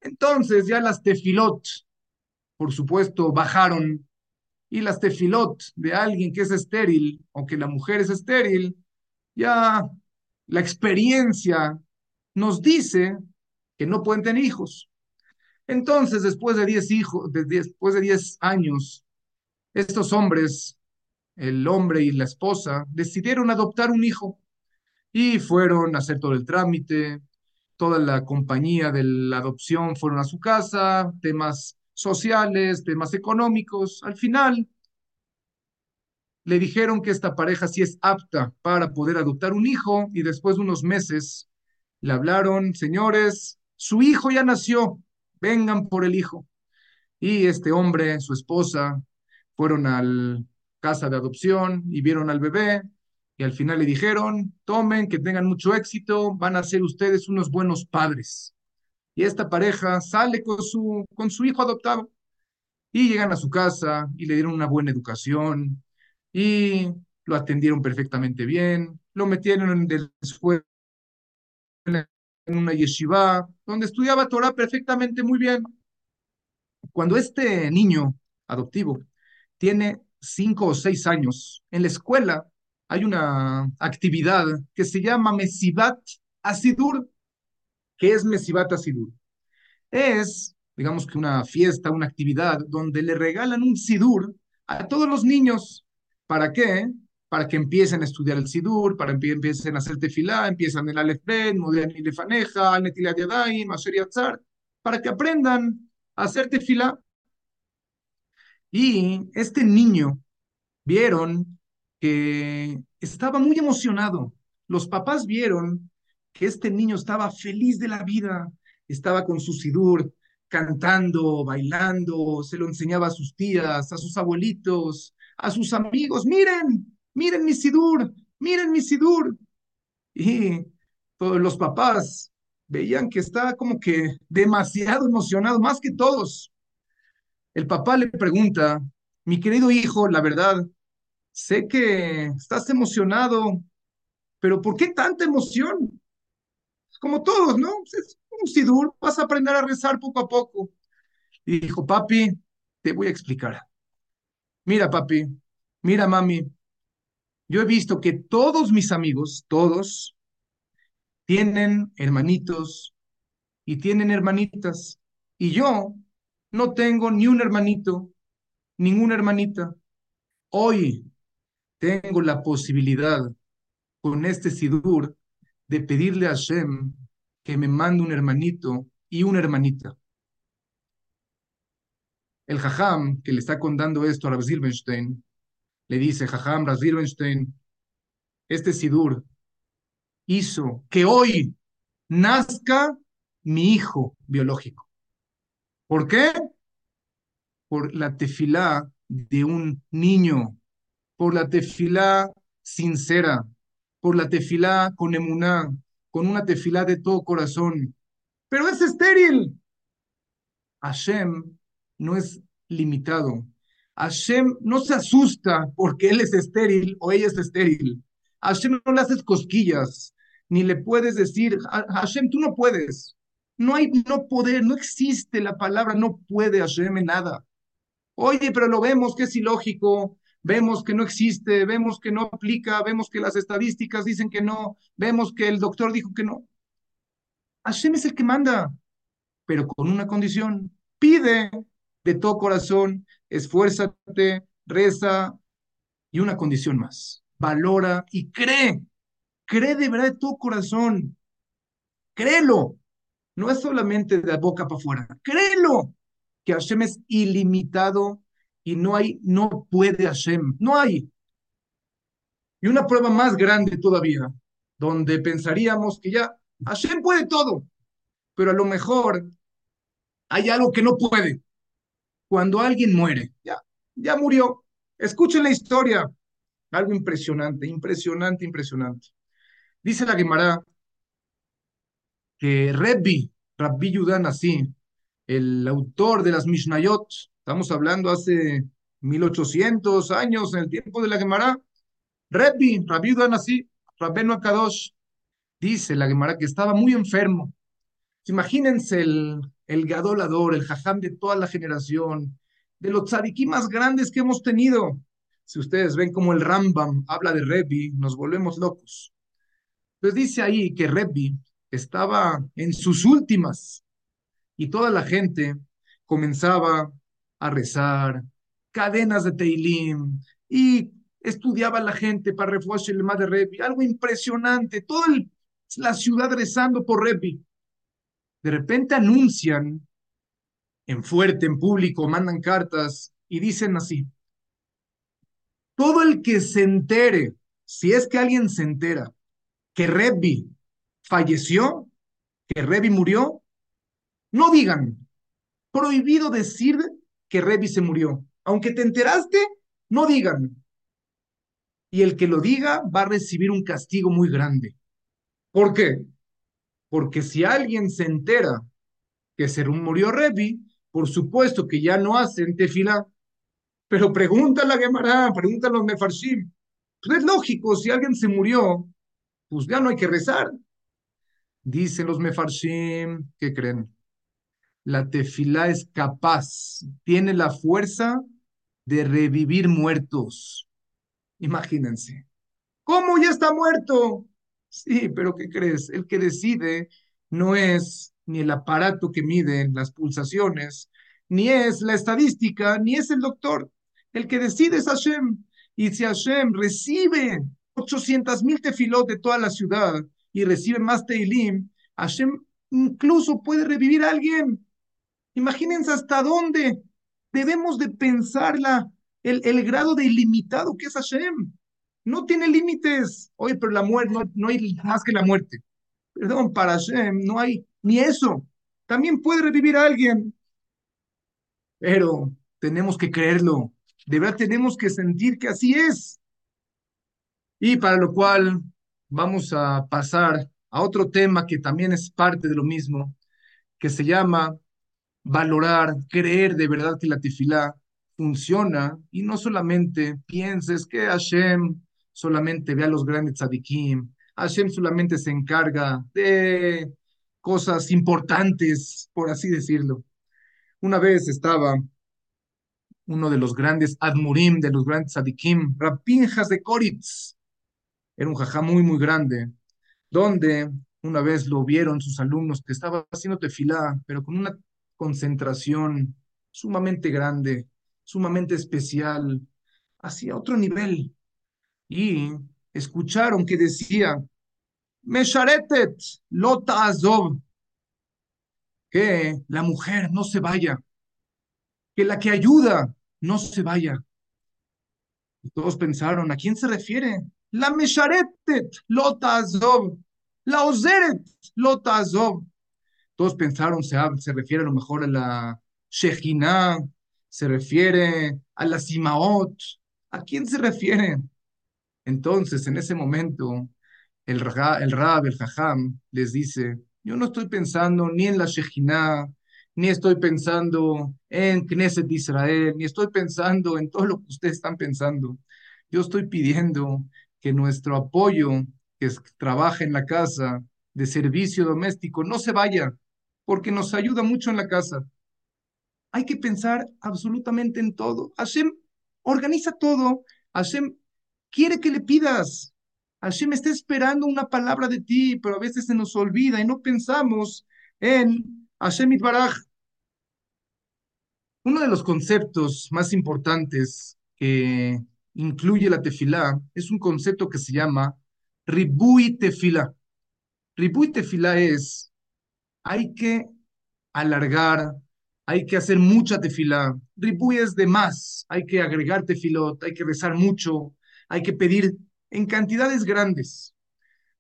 Speaker 1: Entonces ya las tefilot, por supuesto, bajaron y las tefilot de alguien que es estéril o que la mujer es estéril, ya la experiencia nos dice que no pueden tener hijos. Entonces, después de 10 hijos, después de 10 años, estos hombres, el hombre y la esposa, decidieron adoptar un hijo y fueron a hacer todo el trámite, toda la compañía de la adopción fueron a su casa, temas sociales, temas económicos. Al final, le dijeron que esta pareja sí es apta para poder adoptar un hijo y después de unos meses le hablaron, señores, su hijo ya nació, vengan por el hijo. Y este hombre, su esposa, fueron a la casa de adopción y vieron al bebé y al final le dijeron, tomen, que tengan mucho éxito, van a ser ustedes unos buenos padres. Y esta pareja sale con su, con su hijo adoptado y llegan a su casa y le dieron una buena educación y lo atendieron perfectamente bien, lo metieron el en una yeshiva, donde estudiaba Torah perfectamente muy bien. Cuando este niño adoptivo tiene cinco o seis años, en la escuela hay una actividad que se llama Mesibat Asidur. ¿Qué es Mesibat Asidur? Es, digamos que una fiesta, una actividad donde le regalan un Sidur a todos los niños. ¿Para qué? Para que empiecen a estudiar el Sidur, para que empiecen a hacer tefilá, empiezan el Aleph Ben, Modern Lefaneja, Netilat Yadayim, Asher Yatzar, para que aprendan a hacer tefilá. Y este niño vieron que estaba muy emocionado. Los papás vieron que este niño estaba feliz de la vida, estaba con su sidur, cantando, bailando, se lo enseñaba a sus tías, a sus abuelitos, a sus amigos. Miren, miren mi sidur, miren mi sidur. Y los papás veían que estaba como que demasiado emocionado, más que todos. El papá le pregunta, mi querido hijo, la verdad, sé que estás emocionado, pero ¿por qué tanta emoción? Como todos, ¿no? Es un sidur, vas a aprender a rezar poco a poco. Y dijo, papi, te voy a explicar. Mira, papi, mira, mami, yo he visto que todos mis amigos, todos, tienen hermanitos y tienen hermanitas. Y yo no tengo ni un hermanito, ninguna hermanita. Hoy tengo la posibilidad con este Sidur de pedirle a Hashem que me mande un hermanito y una hermanita. El Jajam que le está contando esto a Rav Zilbenstein, le dice, Jajam, Rav Zilbenstein, este Sidur hizo que hoy nazca mi hijo biológico. ¿Por qué? Por la tefilá de un niño, por la tefilá sincera, por la tefilá con emuná, con una tefilá de todo corazón. Pero es estéril. Hashem no es limitado. Hashem no se asusta porque él es estéril o ella es estéril. Hashem no le haces cosquillas, ni le puedes decir, Hashem, tú no puedes. No hay no poder, no existe la palabra no puede Hashem nada. Oye, pero lo vemos que es ilógico, vemos que no existe, vemos que no aplica, vemos que las estadísticas dicen que no, vemos que el doctor dijo que no. Hashem es el que manda, pero con una condición. Pide de todo corazón, esfuérzate, reza y una condición más. Valora y cree. Cree de verdad de todo corazón. Créelo. No es solamente de la boca para afuera. Créelo. Que Hashem es ilimitado y no hay, no puede Hashem, no hay. Y una prueba más grande todavía, donde pensaríamos que ya Hashem puede todo, pero a lo mejor hay algo que no puede. Cuando alguien muere, ya, ya murió. Escuchen la historia, algo impresionante, impresionante, impresionante. Dice la Gemara que Rebbi, Rabbi Yudan así, el autor de las Mishnayot, Estamos hablando hace 1800 años, en el tiempo de la Gemara. Rebbi, Rabbi así, Rabbenu Akadosh, dice la Gemara que estaba muy enfermo. Imagínense el, el gadolador, el jajam de toda la generación, de los tzadikí más grandes que hemos tenido. Si ustedes ven como el Rambam habla de Rebbi, nos volvemos locos. Pues dice ahí que Rebbi estaba en sus últimas y toda la gente comenzaba a rezar, cadenas de Teilim, y estudiaba la gente para refugiarse el de Repi, algo impresionante, toda la ciudad rezando por Repi. De repente anuncian en fuerte, en público, mandan cartas y dicen así, todo el que se entere, si es que alguien se entera, que Rebi falleció, que Rebi murió, no digan, prohibido decir que Revi se murió. Aunque te enteraste, no digan. Y el que lo diga va a recibir un castigo muy grande. ¿Por qué? Porque si alguien se entera que se murió Revi, por supuesto que ya no hacen tefila. Pero pregunta la Gemara, pregunta a los Mefarshim. Pues es lógico, si alguien se murió, pues ya no hay que rezar. Dicen los Mefarshim, ¿qué creen? La tefilá es capaz, tiene la fuerza de revivir muertos. Imagínense. ¿Cómo ya está muerto? Sí, pero ¿qué crees? El que decide no es ni el aparato que mide las pulsaciones, ni es la estadística, ni es el doctor. El que decide es Hashem. Y si Hashem recibe 800 mil tefilot de toda la ciudad y recibe más teilim, Hashem incluso puede revivir a alguien. Imagínense hasta dónde debemos de pensar la, el, el grado de ilimitado que es Hashem. No tiene límites. Oye, pero la muerte, no, no hay más que la muerte. Perdón, para Hashem no hay ni eso. También puede revivir a alguien. Pero tenemos que creerlo. De verdad tenemos que sentir que así es. Y para lo cual vamos a pasar a otro tema que también es parte de lo mismo, que se llama valorar, creer de verdad que la tefilá funciona y no solamente pienses que Hashem solamente ve a los grandes tzadikim, Hashem solamente se encarga de cosas importantes, por así decirlo. Una vez estaba uno de los grandes admurim, de los grandes tzadikim, Rapinjas de Koritz, era un jajá muy, muy grande, donde una vez lo vieron sus alumnos que estaba haciendo tefilá, pero con una concentración sumamente grande, sumamente especial, hacia otro nivel. Y escucharon que decía, Mesharetet lota azov, que la mujer no se vaya, que la que ayuda no se vaya. Y todos pensaron, ¿a quién se refiere? La Mesharetet lota azov, la Oseret lota azov. Todos pensaron, se, se refiere a lo mejor a la Shejina, se refiere a la Simaot. ¿A quién se refiere? Entonces, en ese momento, el, el Rab, el les dice, yo no estoy pensando ni en la Shejina, ni estoy pensando en Knesset Israel, ni estoy pensando en todo lo que ustedes están pensando. Yo estoy pidiendo que nuestro apoyo, que trabaja en la casa, de servicio doméstico, no se vaya, porque nos ayuda mucho en la casa. Hay que pensar absolutamente en todo. Hashem organiza todo. Hashem quiere que le pidas. Hashem está esperando una palabra de ti, pero a veces se nos olvida y no pensamos en Hashem Itbaraj. Uno de los conceptos más importantes que incluye la tefilá es un concepto que se llama ribui tefilá. Ribui tefilá es, hay que alargar, hay que hacer mucha tefilá. Ribui es de más, hay que agregar tefilot, hay que rezar mucho, hay que pedir en cantidades grandes.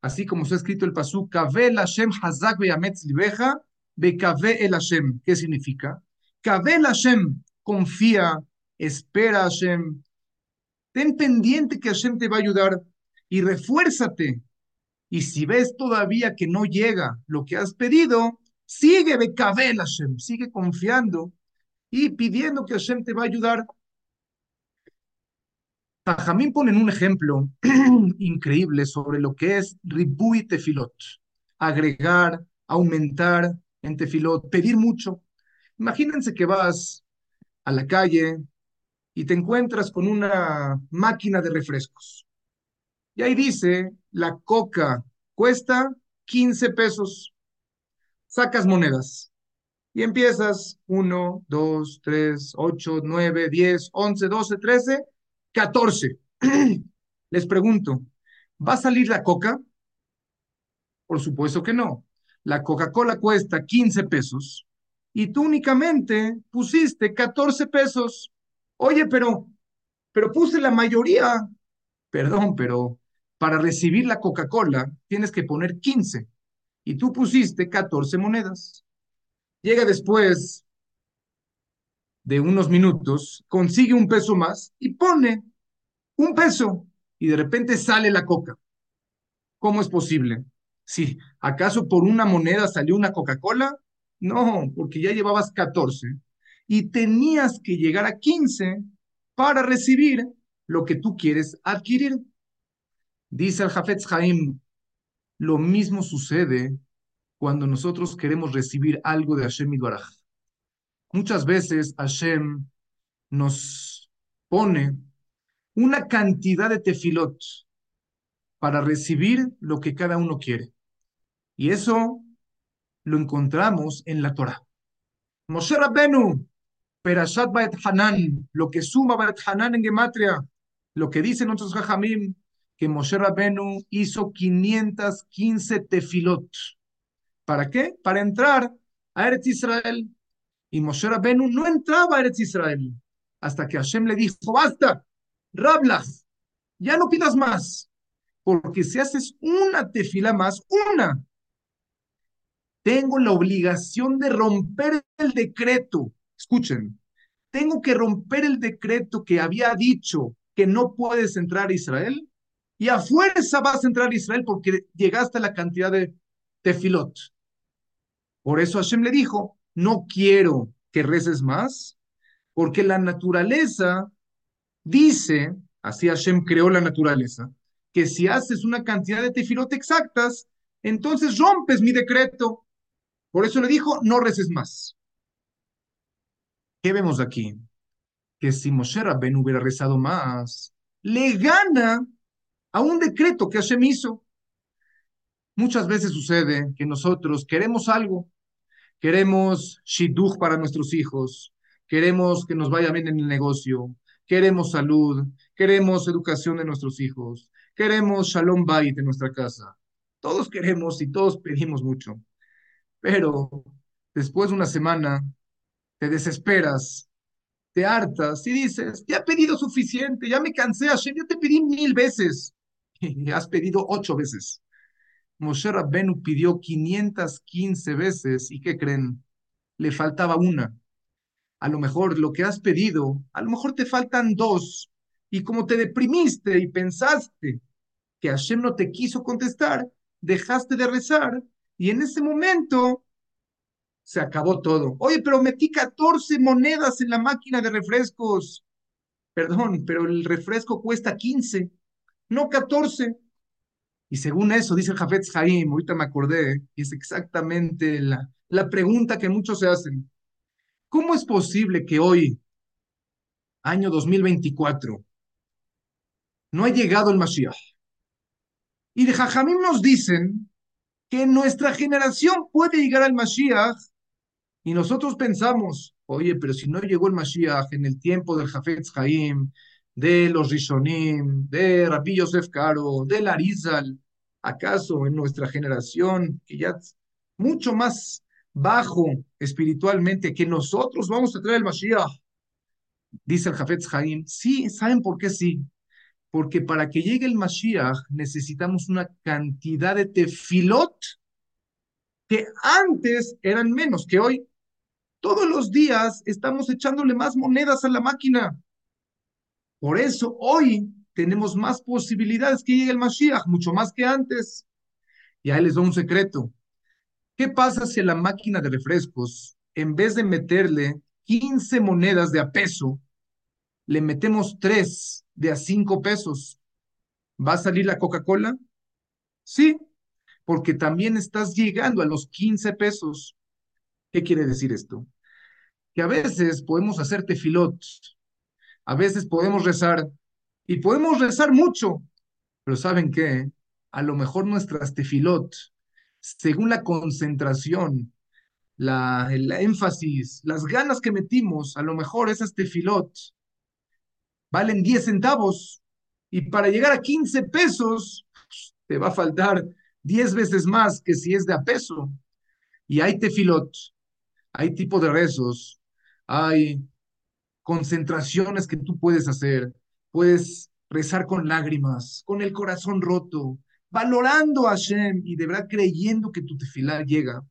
Speaker 1: Así como se ha escrito el pasú, Kave Hashem Hazak Beyametz Libeja, Bekave el Hashem. ¿Qué significa? Kave Hashem, confía, espera Hashem. Ten pendiente que Hashem te va a ayudar y refuérzate. Y si ves todavía que no llega lo que has pedido, sigue Bekave Hashem, sigue confiando y pidiendo que Hashem te va a ayudar Jamín ponen un ejemplo increíble sobre lo que es ribui tefilot, agregar, aumentar en tefilot, pedir mucho. Imagínense que vas a la calle y te encuentras con una máquina de refrescos. Y ahí dice, la coca cuesta 15 pesos. Sacas monedas y empiezas 1, 2, 3, 8, 9, 10, 11, 12, 13 14. Les pregunto, ¿va a salir la coca? Por supuesto que no. La Coca-Cola cuesta 15 pesos y tú únicamente pusiste 14 pesos. Oye, pero, pero puse la mayoría. Perdón, pero para recibir la Coca-Cola tienes que poner 15 y tú pusiste 14 monedas. Llega después de unos minutos, consigue un peso más y pone un peso y de repente sale la coca. ¿Cómo es posible? Sí, ¿acaso por una moneda salió una Coca-Cola? No, porque ya llevabas 14 y tenías que llegar a 15 para recibir lo que tú quieres adquirir. Dice el Jafetz Haim, lo mismo sucede cuando nosotros queremos recibir algo de Hashem Baraj. Muchas veces Hashem nos pone una cantidad de tefilot para recibir lo que cada uno quiere. Y eso lo encontramos en la Torah. Moshe Rabbenu, Perashat Baet Hanan, lo que suma Baet Hanan en Gematria, lo que dicen nuestros Jajamim, que Moshe Rabbenu hizo 515 tefilot. ¿Para qué? Para entrar a Eretz Israel. Y Moshe Rabbenu no entraba a Eretz Israel hasta que Hashem le dijo, basta, Rablas, ya no pidas más, porque si haces una tefila más, una, tengo la obligación de romper el decreto. Escuchen, tengo que romper el decreto que había dicho que no puedes entrar a Israel y a fuerza vas a entrar a Israel porque llegaste a la cantidad de tefilot. Por eso Hashem le dijo, no quiero que reces más, porque la naturaleza dice, así Hashem creó la naturaleza, que si haces una cantidad de tefilot exactas, entonces rompes mi decreto. Por eso le dijo, no reces más. ¿Qué vemos aquí? Que si Moshe Rabben hubiera rezado más, le gana a un decreto que Hashem hizo. Muchas veces sucede que nosotros queremos algo, queremos shidduch para nuestros hijos, queremos que nos vaya bien en el negocio, queremos salud, queremos educación de nuestros hijos, queremos shalom bayit en nuestra casa. Todos queremos y todos pedimos mucho. Pero después de una semana te desesperas, te hartas y dices, ya he pedido suficiente, ya me cansé, Hashem, ya te pedí mil veces. Has pedido ocho veces. Moshe Rabbenu pidió 515 veces y ¿qué creen? Le faltaba una. A lo mejor lo que has pedido, a lo mejor te faltan dos. Y como te deprimiste y pensaste que Hashem no te quiso contestar, dejaste de rezar y en ese momento se acabó todo. Oye, pero metí 14 monedas en la máquina de refrescos. Perdón, pero el refresco cuesta 15, no 14. Y según eso, dice el Jafetz Haim, ahorita me acordé, y es exactamente la, la pregunta que muchos se hacen. ¿Cómo es posible que hoy, año 2024, no ha llegado el Mashiach? Y de Jajamim nos dicen que nuestra generación puede llegar al Mashiach y nosotros pensamos, oye, pero si no llegó el Mashiach en el tiempo del Jafetz Haim, de los Rishonim, de Rabbi Yosef Caro, de Larizal, ¿acaso en nuestra generación, que ya es mucho más bajo espiritualmente, que nosotros vamos a traer el Mashiach? Dice el Jafetz Haim, sí, ¿saben por qué sí? porque para que llegue el Mashiach necesitamos una cantidad de tefilot que antes eran menos que hoy. Todos los días estamos echándole más monedas a la máquina. Por eso hoy tenemos más posibilidades que llegue el Mashiach, mucho más que antes. Y ahí les doy un secreto. ¿Qué pasa si a la máquina de refrescos, en vez de meterle 15 monedas de a peso, le metemos 3 de a cinco pesos, ¿va a salir la Coca-Cola? Sí, porque también estás llegando a los 15 pesos. ¿Qué quiere decir esto? Que a veces podemos hacer tefilot, a veces podemos rezar, y podemos rezar mucho, pero ¿saben qué? A lo mejor nuestras tefilot, según la concentración, la, el énfasis, las ganas que metimos, a lo mejor esas tefilot valen 10 centavos y para llegar a 15 pesos te va a faltar 10 veces más que si es de a peso. Y hay tefilot, hay tipo de rezos, hay concentraciones que tú puedes hacer, puedes rezar con lágrimas, con el corazón roto, valorando a Hashem y de verdad creyendo que tu tefilá llega,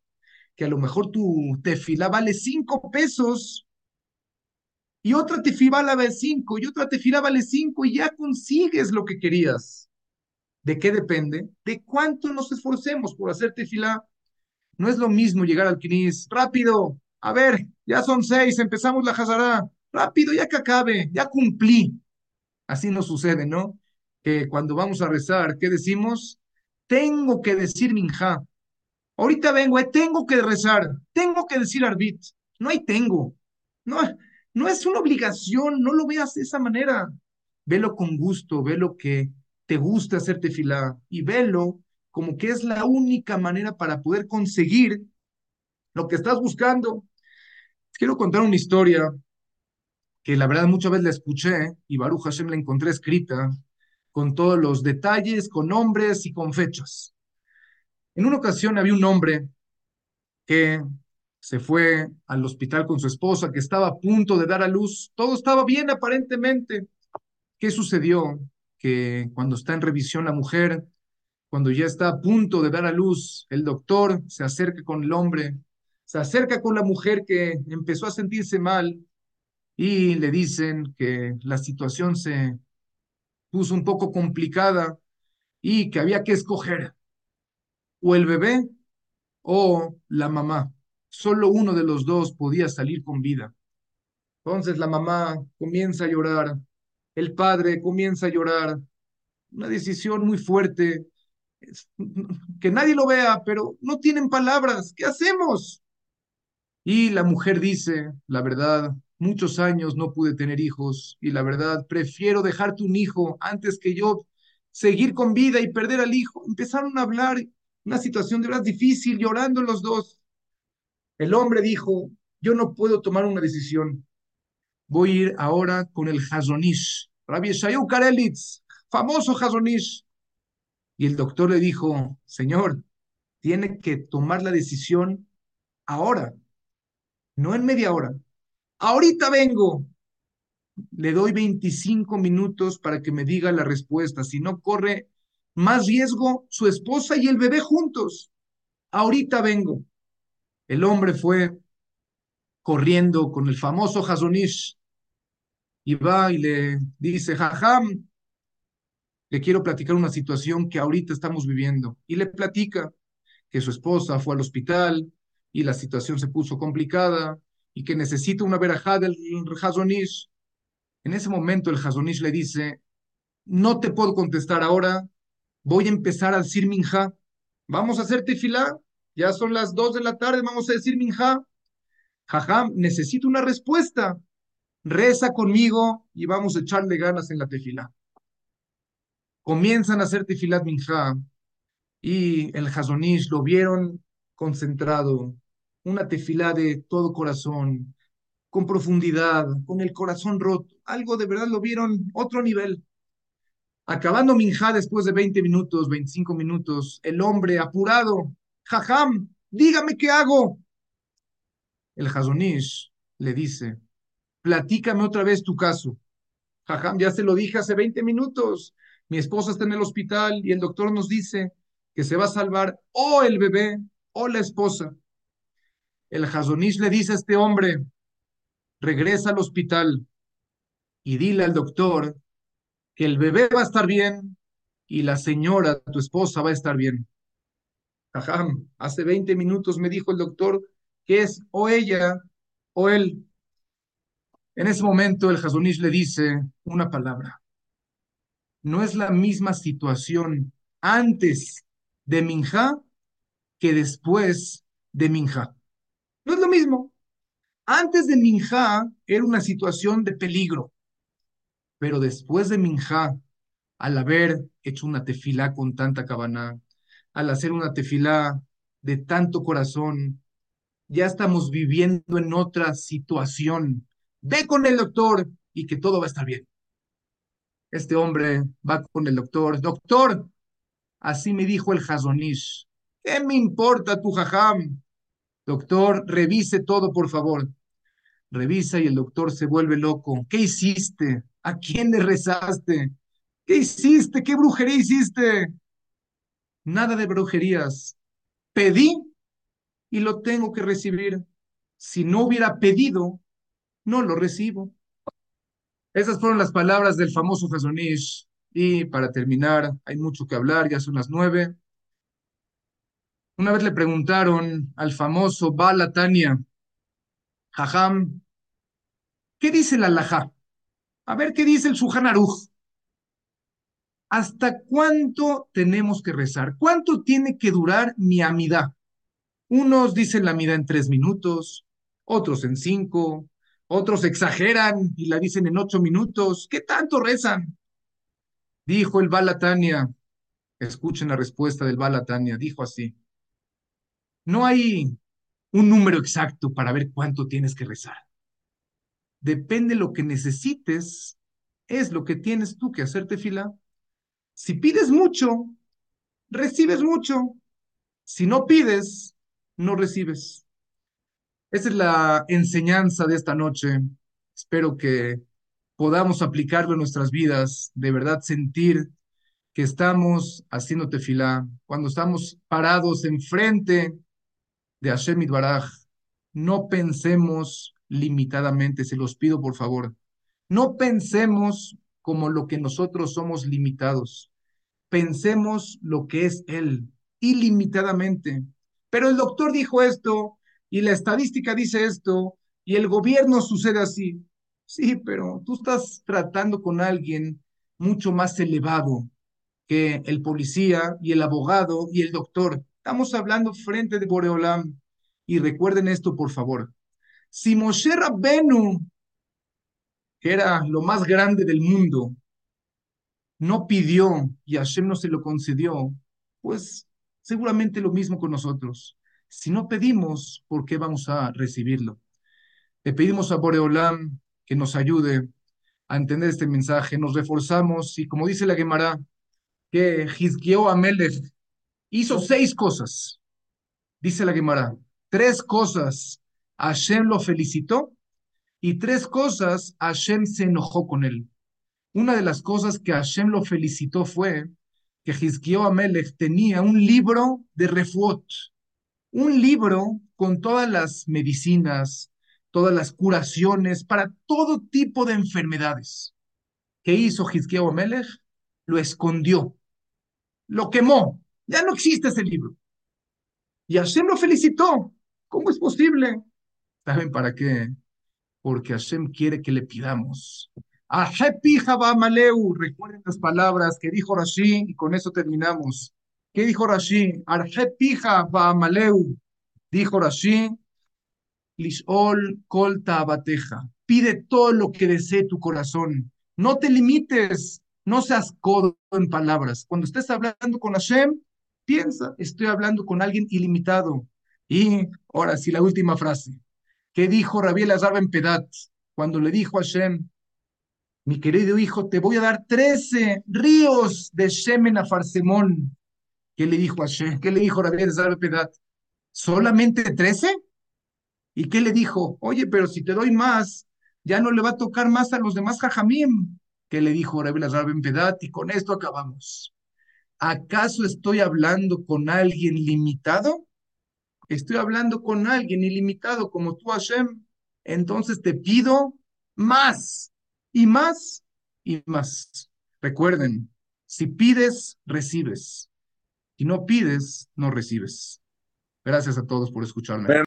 Speaker 1: que a lo mejor tu tefilá vale 5 pesos y otra tefila vale 5 y otra tefila vale 5 y ya consigues lo que querías. ¿De qué depende? De cuánto nos esforcemos por hacer tefila. No es lo mismo llegar al Knis, rápido, a ver, ya son seis, empezamos la Hazara, rápido, ya que acabe, ya cumplí. Así nos sucede, ¿no? Que cuando vamos a rezar, ¿qué decimos? Tengo que decir minja. Ahorita vengo, eh, tengo que rezar, tengo que decir arbit. No hay tengo. No, No es una obligación, no lo veas de esa manera. Velo con gusto, velo que te gusta hacerte fila y velo como que es la única manera para poder conseguir lo que estás buscando. Quiero contar una historia que la verdad muchas veces la escuché y Baruch Hashem la encontré escrita con todos los detalles, con nombres y con fechas. En una ocasión había un hombre que se fue al hospital con su esposa, que estaba a punto de dar a luz. Todo estaba bien aparentemente. ¿Qué sucedió? Que cuando está en revisión la mujer, cuando ya está a punto de dar a luz, el doctor se acerca con el hombre, se acerca con la mujer que empezó a sentirse mal y le dicen que la situación se puso un poco complicada y que había que escoger o el bebé o la mamá. Solo uno de los dos podía salir con vida. Entonces la mamá comienza a llorar, el padre comienza a llorar. Una decisión muy fuerte, que nadie lo vea, pero no tienen palabras. ¿Qué hacemos? Y la mujer dice, la verdad, muchos años no pude tener hijos y la verdad, prefiero dejarte un hijo antes que yo seguir con vida y perder al hijo. Empezaron a hablar, una situación de verdad difícil, llorando los dos. El hombre dijo, yo no puedo tomar una decisión. Voy a ir ahora con el Hazonish, Rabbi Shayu Karelitz, famoso Hazonish. Y el doctor le dijo, señor, tiene que tomar la decisión ahora, no en media hora. Ahorita vengo. Le doy 25 minutos para que me diga la respuesta. Si no corre más riesgo, su esposa y el bebé juntos. Ahorita vengo. El hombre fue corriendo con el famoso Hazonish y va y le dice, Jajam, le quiero platicar una situación que ahorita estamos viviendo. Y le platica que su esposa fue al hospital y la situación se puso complicada y que necesita una verajá del Hazonish. En ese momento el Hazonish le dice, no te puedo contestar ahora, voy a empezar a decir minja, vamos a hacer tefilá, ya son las dos de la tarde, vamos a decir minja. Jajam, necesito una respuesta. Reza conmigo y vamos a echarle ganas en la tefilá. Comienzan a hacer tefilat minja y el Hazonish lo vieron concentrado, una tefilá de todo corazón, con profundidad, con el corazón roto. Algo de verdad lo vieron otro nivel. Acabando Minja después de 20 minutos, 25 minutos, el hombre apurado, Jajam, dígame qué hago. El Hazonish le dice, platícame otra vez tu caso. Jajam, ya se lo dije hace 20 minutos. Mi esposa está en el hospital y el doctor nos dice que se va a salvar o el bebé o la esposa. El Hazonish le dice a este hombre, regresa al hospital y dile al doctor que el bebé va a estar bien y la señora, tu esposa, va a estar bien. Jajam, hace 20 minutos me dijo el doctor que es o ella o él. En ese momento el Hazonish le dice una palabra. No es la misma situación antes de Minja que después de Minja. Mismo. Antes de Minja era una situación de peligro, pero después de Minja, al haber hecho una tefilá con tanta cabana, al hacer una tefilá de tanto corazón, ya estamos viviendo en otra situación. Ve con el doctor y que todo va a estar bien. Este hombre va con el doctor. Doctor, así me dijo el Hazonish. ¿Qué me importa tu jajam? Doctor, revise todo, por favor. Revisa y el doctor se vuelve loco. ¿Qué hiciste? ¿A quién le rezaste? ¿Qué hiciste? ¿Qué brujería hiciste? Nada de brujerías. Pedí y lo tengo que recibir. Si no hubiera pedido, no lo recibo. Esas fueron las palabras del famoso Hazonish. Y para terminar, hay mucho que hablar, ya son las nueve. Una vez le preguntaron al famoso Balatania, Jajam, ¿qué dice la Alajá? A ver qué dice el Suhan Aruj. ¿Hasta cuánto tenemos que rezar? ¿Cuánto tiene que durar mi amidad? Unos dicen la amidad en tres minutos, otros en cinco, Otros exageran y la dicen en ocho minutos. ¿Qué tanto rezan? Dijo el Balatania. Escuchen la respuesta del Balatania. Dijo así. No hay un número exacto para ver cuánto tienes que rezar. Depende lo que necesites, es lo que tienes tú que hacerte fila. Si pides mucho, recibes mucho. Si no pides, no recibes. Esa es la enseñanza de esta noche. Espero que podamos aplicarlo en nuestras vidas, de verdad sentir que estamos haciendo tefilá, cuando estamos parados enfrente de Hashem Baraj, no pensemos limitadamente, se los pido por favor. No pensemos como lo que nosotros somos limitados. Pensemos lo que es Él, ilimitadamente. Pero el doctor dijo esto, y la estadística dice esto, y el gobierno sucede así. Sí, pero tú estás tratando con alguien mucho más elevado que el policía y el abogado y el doctor. Estamos hablando frente de Boreolam. Y recuerden esto, por favor. Si Moshe Rabbenu, que era lo más grande del mundo, no pidió y Hashem no se lo concedió, pues seguramente lo mismo con nosotros. Si no pedimos, ¿por qué vamos a recibirlo? Le pedimos a Boreolam que nos ayude a entender este mensaje. Nos reforzamos y como dice la Gemara, que Hizkiyo Amelech hizo seis cosas. Dice la Gemara, tres cosas Hashem lo felicitó y tres cosas Hashem se enojó con él. Una de las cosas que Hashem lo felicitó fue que Hizkiyo Amelech tenía un libro de refuot, un libro con todas las medicinas, todas las curaciones para todo tipo de enfermedades. ¿Qué hizo Hizkiyo Amelech? Lo escondió, lo quemó, ya no existe ese libro. Y Hashem lo felicitó. ¿Cómo es posible? ¿Saben para qué? Porque Hashem quiere que le pidamos. Recuerden las palabras que dijo Rashi y con eso terminamos. ¿Qué dijo Rashi? Dijo Rashi, Lishol Kolta Abateja. Pide todo lo que desee tu corazón. No te limites, no seas codo en palabras. Cuando estés hablando con Hashem, piensa, estoy hablando con alguien ilimitado. Y ahora sí, la última frase. ¿Qué dijo Rabiel Azar en Pedat cuando le dijo a Hashem, mi querido hijo, te voy a dar trece ríos de Shemen a Farsemón? ¿Qué le dijo a Hashem? ¿Qué le dijo Rabiel Azar en Pedat? ¿Solamente trece? ¿Y qué le dijo? Oye, pero si te doy más, ya no le va a tocar más a los demás Jajamim. ¿Qué le dijo Rabiel Azar en Pedat? Y con esto acabamos. ¿Acaso estoy hablando con alguien limitado? Estoy hablando con alguien ilimitado como tú, Hashem. Entonces te pido más y más y más. Recuerden, si pides, recibes. Si no pides, no recibes. Gracias a todos por escucharme.